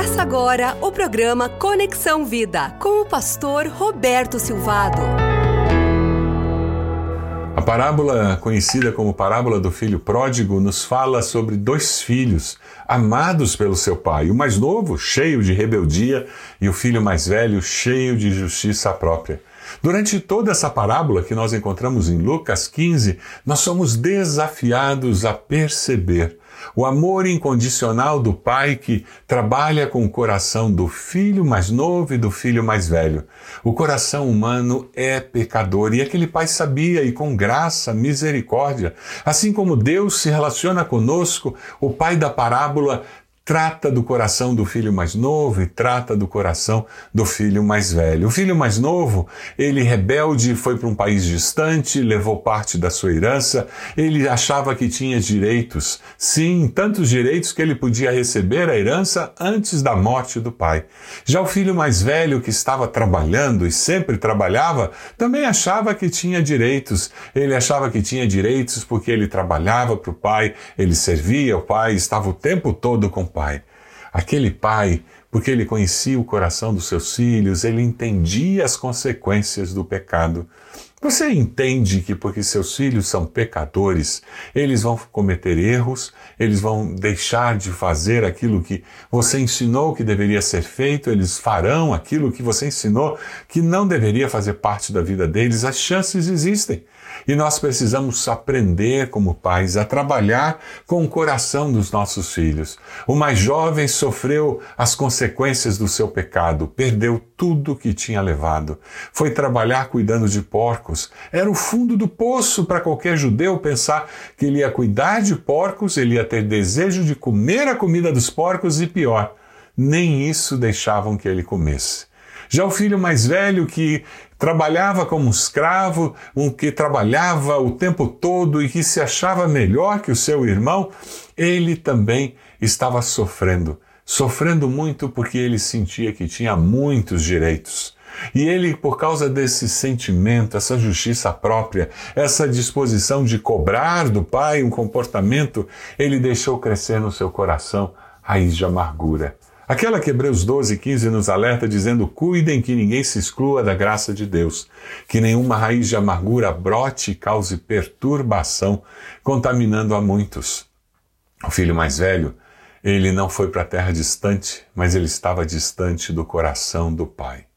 Começa agora o programa Conexão Vida com o pastor Roberto Silvado. A parábola conhecida como parábola do filho pródigo nos fala sobre dois filhos amados pelo seu pai, o mais novo, cheio de rebeldia, e o filho mais velho, cheio de justiça própria. Durante toda essa parábola que nós encontramos em Lucas 15, nós somos desafiados a perceber o amor incondicional do pai que trabalha com o coração do filho mais novo e do filho mais velho. O coração humano é pecador e aquele pai sabia e com graça, misericórdia, assim como Deus se relaciona conosco, o pai da parábola trata do coração do filho mais novo e trata do coração do filho mais velho. O filho mais novo, ele rebelde, foi para um país distante, levou parte da sua herança, ele achava que tinha direitos, sim, tantos direitos que ele podia receber a herança antes da morte do pai. Já o filho mais velho, que estava trabalhando e sempre trabalhava, também achava que tinha direitos. Ele achava que tinha direitos porque ele trabalhava para o pai, ele servia o pai, estava o tempo todo com o pai pai. Aquele pai, porque ele conhecia o coração dos seus filhos, ele entendia as consequências do pecado. Você entende que porque seus filhos são pecadores, eles vão cometer erros, eles vão deixar de fazer aquilo que você ensinou que deveria ser feito, eles farão aquilo que você ensinou que não deveria fazer parte da vida deles, as chances existem. E nós precisamos aprender, como pais, a trabalhar com o coração dos nossos filhos. O mais jovem sofreu as consequências do seu pecado, perdeu tudo que tinha levado. Foi trabalhar cuidando de porcos. Era o fundo do poço para qualquer judeu pensar que ele ia cuidar de porcos, ele ia ter desejo de comer a comida dos porcos e pior, nem isso deixavam que ele comesse. Já o filho mais velho, que trabalhava como um escravo, um que trabalhava o tempo todo e que se achava melhor que o seu irmão, ele também estava sofrendo. Sofrendo muito porque ele sentia que tinha muitos direitos. E ele, por causa desse sentimento, essa justiça própria, essa disposição de cobrar do pai um comportamento, ele deixou crescer no seu coração raiz de amargura. Aquela que Hebreus 12, 15 nos alerta dizendo: Cuidem que ninguém se exclua da graça de Deus, que nenhuma raiz de amargura brote e cause perturbação, contaminando a muitos. O filho mais velho, ele não foi para a terra distante, mas ele estava distante do coração do pai.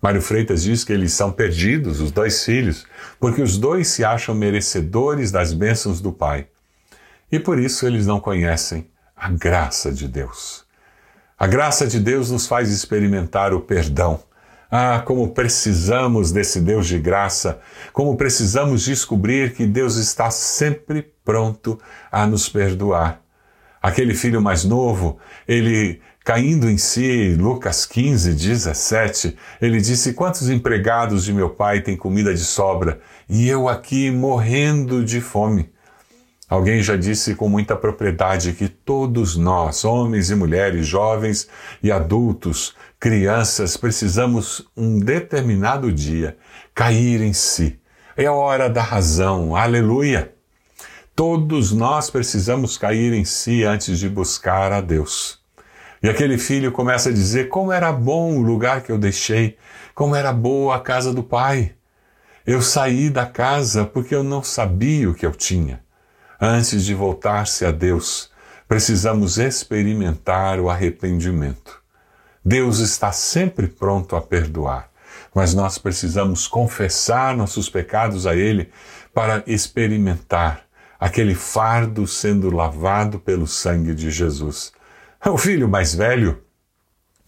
Mário Freitas diz que eles são perdidos, os dois filhos, porque os dois se acham merecedores das bênçãos do pai. E por isso eles não conhecem a graça de Deus. A graça de Deus nos faz experimentar o perdão. Ah, como precisamos desse Deus de graça, como precisamos descobrir que Deus está sempre pronto a nos perdoar. Aquele filho mais novo, ele caindo em si, Lucas 15, 17, ele disse: Quantos empregados de meu pai têm comida de sobra e eu aqui morrendo de fome? Alguém já disse com muita propriedade que todos nós, homens e mulheres, jovens e adultos, crianças, precisamos um determinado dia cair em si. É a hora da razão. Aleluia! Todos nós precisamos cair em si antes de buscar a Deus. E aquele filho começa a dizer: Como era bom o lugar que eu deixei, como era boa a casa do pai. Eu saí da casa porque eu não sabia o que eu tinha. Antes de voltar-se a Deus, precisamos experimentar o arrependimento. Deus está sempre pronto a perdoar, mas nós precisamos confessar nossos pecados a Ele para experimentar aquele fardo sendo lavado pelo sangue de Jesus. O filho mais velho,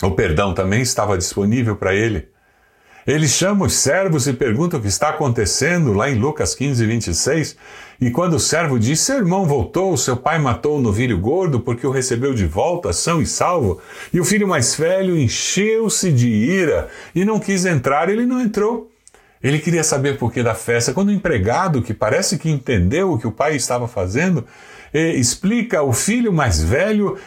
o perdão também estava disponível para ele. Ele chama os servos e pergunta o que está acontecendo, lá em Lucas 15, 26. E quando o servo diz: Seu irmão voltou, seu pai matou o novilho gordo porque o recebeu de volta, são e salvo. E o filho mais velho encheu-se de ira e não quis entrar, ele não entrou. Ele queria saber por que da festa. Quando o empregado, que parece que entendeu o que o pai estava fazendo, eh, explica: o filho mais velho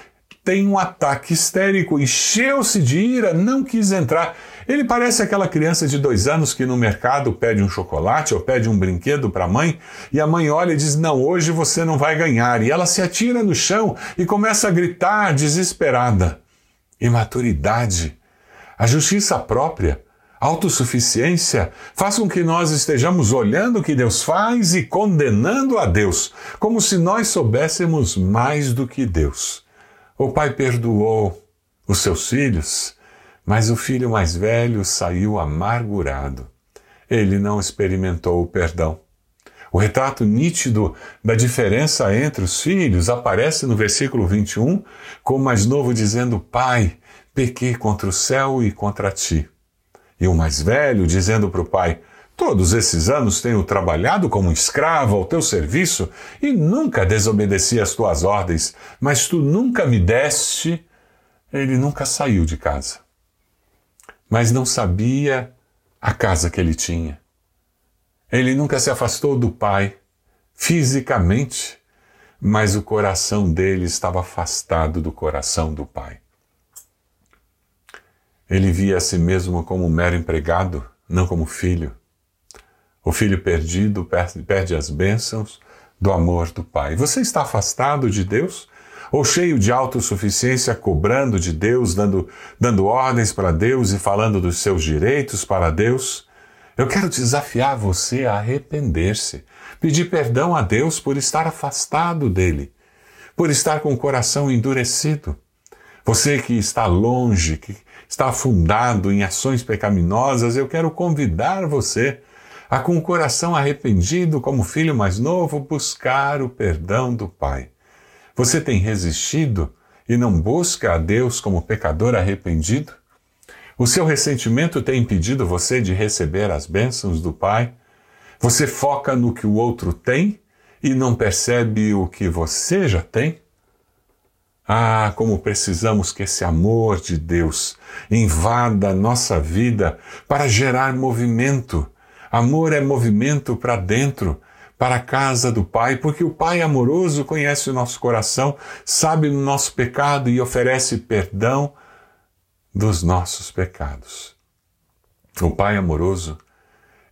tem um ataque histérico, encheu-se de ira, não quis entrar. Ele parece aquela criança de dois anos que no mercado pede um chocolate ou pede um brinquedo para a mãe e a mãe olha e diz: Não, hoje você não vai ganhar. E ela se atira no chão e começa a gritar desesperada. imaturidade, a justiça própria, autossuficiência faz com que nós estejamos olhando o que Deus faz e condenando a Deus, como se nós soubéssemos mais do que Deus. O pai perdoou os seus filhos, mas o filho mais velho saiu amargurado. Ele não experimentou o perdão. O retrato nítido da diferença entre os filhos aparece no versículo 21, com o mais novo dizendo: Pai, pequei contra o céu e contra ti. E o mais velho dizendo para o pai: Todos esses anos tenho trabalhado como escravo ao teu serviço e nunca desobedeci às tuas ordens, mas tu nunca me deste. Ele nunca saiu de casa. Mas não sabia a casa que ele tinha. Ele nunca se afastou do pai fisicamente, mas o coração dele estava afastado do coração do pai. Ele via a si mesmo como um mero empregado, não como filho. O filho perdido perde as bênçãos do amor do pai. Você está afastado de Deus? Ou cheio de autossuficiência, cobrando de Deus, dando, dando ordens para Deus e falando dos seus direitos para Deus? Eu quero desafiar você a arrepender-se, pedir perdão a Deus por estar afastado dele, por estar com o coração endurecido. Você que está longe, que está afundado em ações pecaminosas, eu quero convidar você a, com o coração arrependido, como filho mais novo, buscar o perdão do Pai. Você tem resistido e não busca a Deus como pecador arrependido? O seu ressentimento tem impedido você de receber as bênçãos do Pai? Você foca no que o outro tem e não percebe o que você já tem? Ah, como precisamos que esse amor de Deus invada a nossa vida para gerar movimento. Amor é movimento para dentro, para a casa do Pai, porque o Pai amoroso conhece o nosso coração, sabe o nosso pecado e oferece perdão dos nossos pecados. O Pai amoroso,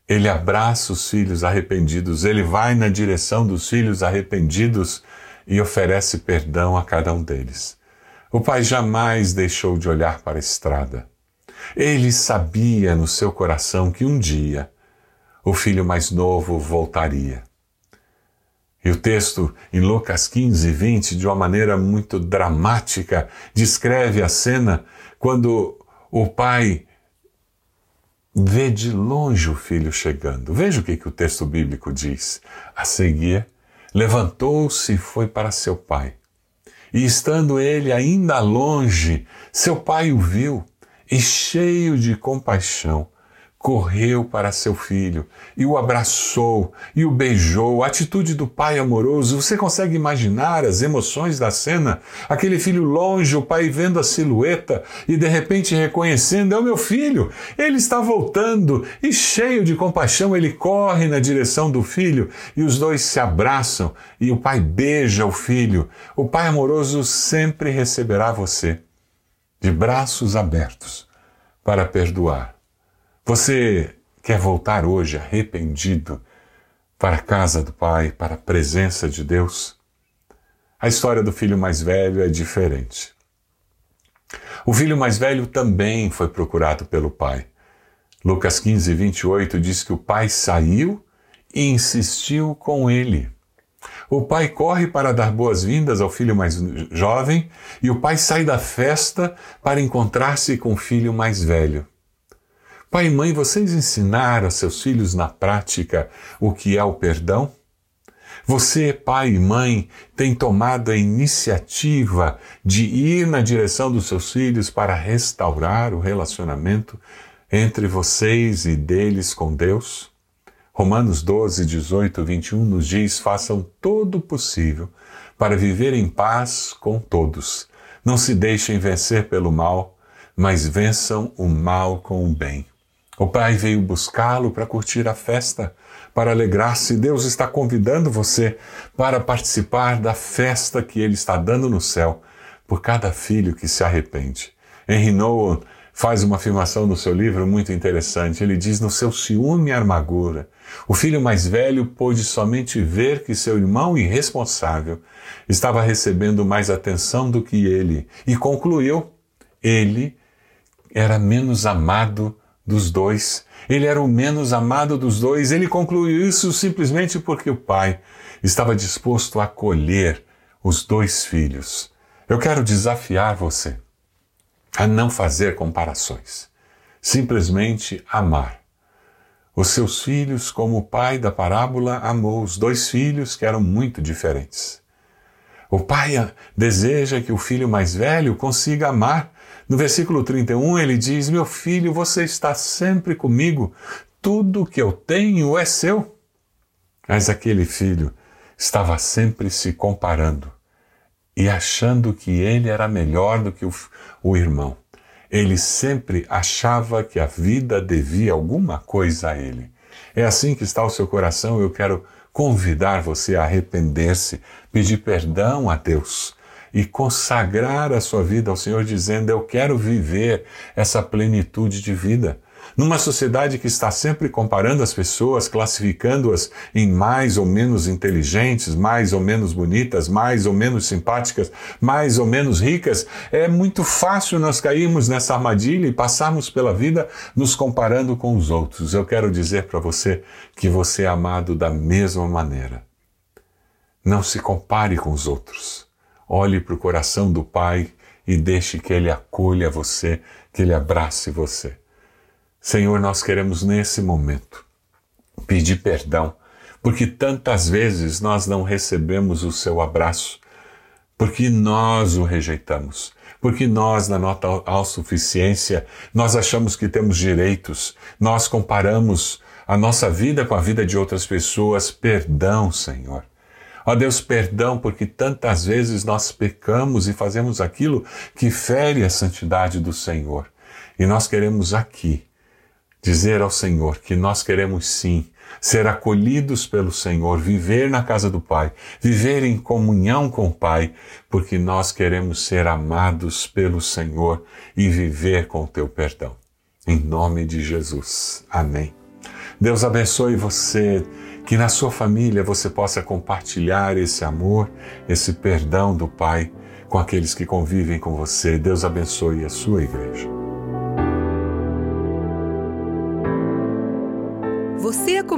ele abraça os filhos arrependidos, ele vai na direção dos filhos arrependidos e oferece perdão a cada um deles. O pai jamais deixou de olhar para a estrada. Ele sabia no seu coração que um dia o filho mais novo voltaria. E o texto, em Lucas 15, 20, de uma maneira muito dramática, descreve a cena quando o pai vê de longe o filho chegando. Veja o que, que o texto bíblico diz. A seguir, levantou-se e foi para seu pai. E estando ele ainda longe, seu pai o viu e, cheio de compaixão, correu para seu filho e o abraçou e o beijou. A atitude do pai amoroso, você consegue imaginar as emoções da cena? Aquele filho longe, o pai vendo a silhueta e de repente reconhecendo: é o meu filho, ele está voltando. E cheio de compaixão, ele corre na direção do filho e os dois se abraçam e o pai beija o filho. O pai amoroso sempre receberá você de braços abertos para perdoar você quer voltar hoje arrependido para a casa do Pai, para a presença de Deus? A história do filho mais velho é diferente. O filho mais velho também foi procurado pelo pai. Lucas 15, 28 diz que o pai saiu e insistiu com ele. O pai corre para dar boas-vindas ao filho mais jovem e o pai sai da festa para encontrar-se com o filho mais velho. Pai e mãe, vocês ensinaram a seus filhos na prática o que é o perdão? Você, pai e mãe, tem tomado a iniciativa de ir na direção dos seus filhos para restaurar o relacionamento entre vocês e deles com Deus? Romanos 12, 18, 21 nos diz: façam todo o possível para viver em paz com todos. Não se deixem vencer pelo mal, mas vençam o mal com o bem. O pai veio buscá-lo para curtir a festa, para alegrar-se. Deus está convidando você para participar da festa que ele está dando no céu por cada filho que se arrepende. Henry Noah faz uma afirmação no seu livro muito interessante. Ele diz: No seu ciúme e amargura, o filho mais velho pôde somente ver que seu irmão irresponsável estava recebendo mais atenção do que ele e concluiu Ele era menos amado dos dois. Ele era o menos amado dos dois. Ele concluiu isso simplesmente porque o pai estava disposto a acolher os dois filhos. Eu quero desafiar você a não fazer comparações. Simplesmente amar. Os seus filhos, como o pai da parábola amou os dois filhos que eram muito diferentes. O pai deseja que o filho mais velho consiga amar. No versículo 31 ele diz: Meu filho, você está sempre comigo, tudo que eu tenho é seu. Mas aquele filho estava sempre se comparando e achando que ele era melhor do que o, o irmão. Ele sempre achava que a vida devia alguma coisa a ele. É assim que está o seu coração. Eu quero convidar você a arrepender-se, pedir perdão a Deus e consagrar a sua vida ao Senhor, dizendo: Eu quero viver essa plenitude de vida. Numa sociedade que está sempre comparando as pessoas, classificando-as em mais ou menos inteligentes, mais ou menos bonitas, mais ou menos simpáticas, mais ou menos ricas, é muito fácil nós cairmos nessa armadilha e passarmos pela vida nos comparando com os outros. Eu quero dizer para você que você é amado da mesma maneira. Não se compare com os outros. Olhe para o coração do Pai e deixe que Ele acolha você, que Ele abrace você. Senhor, nós queremos nesse momento pedir perdão, porque tantas vezes nós não recebemos o seu abraço, porque nós o rejeitamos, porque nós, na nossa autossuficiência, nós achamos que temos direitos, nós comparamos a nossa vida com a vida de outras pessoas. Perdão, Senhor. Ó Deus, perdão, porque tantas vezes nós pecamos e fazemos aquilo que fere a santidade do Senhor. E nós queremos aqui dizer ao Senhor que nós queremos sim ser acolhidos pelo Senhor, viver na casa do Pai, viver em comunhão com o Pai, porque nós queremos ser amados pelo Senhor e viver com o teu perdão. Em nome de Jesus. Amém. Deus abençoe você, que na sua família você possa compartilhar esse amor, esse perdão do Pai com aqueles que convivem com você. Deus abençoe a sua igreja.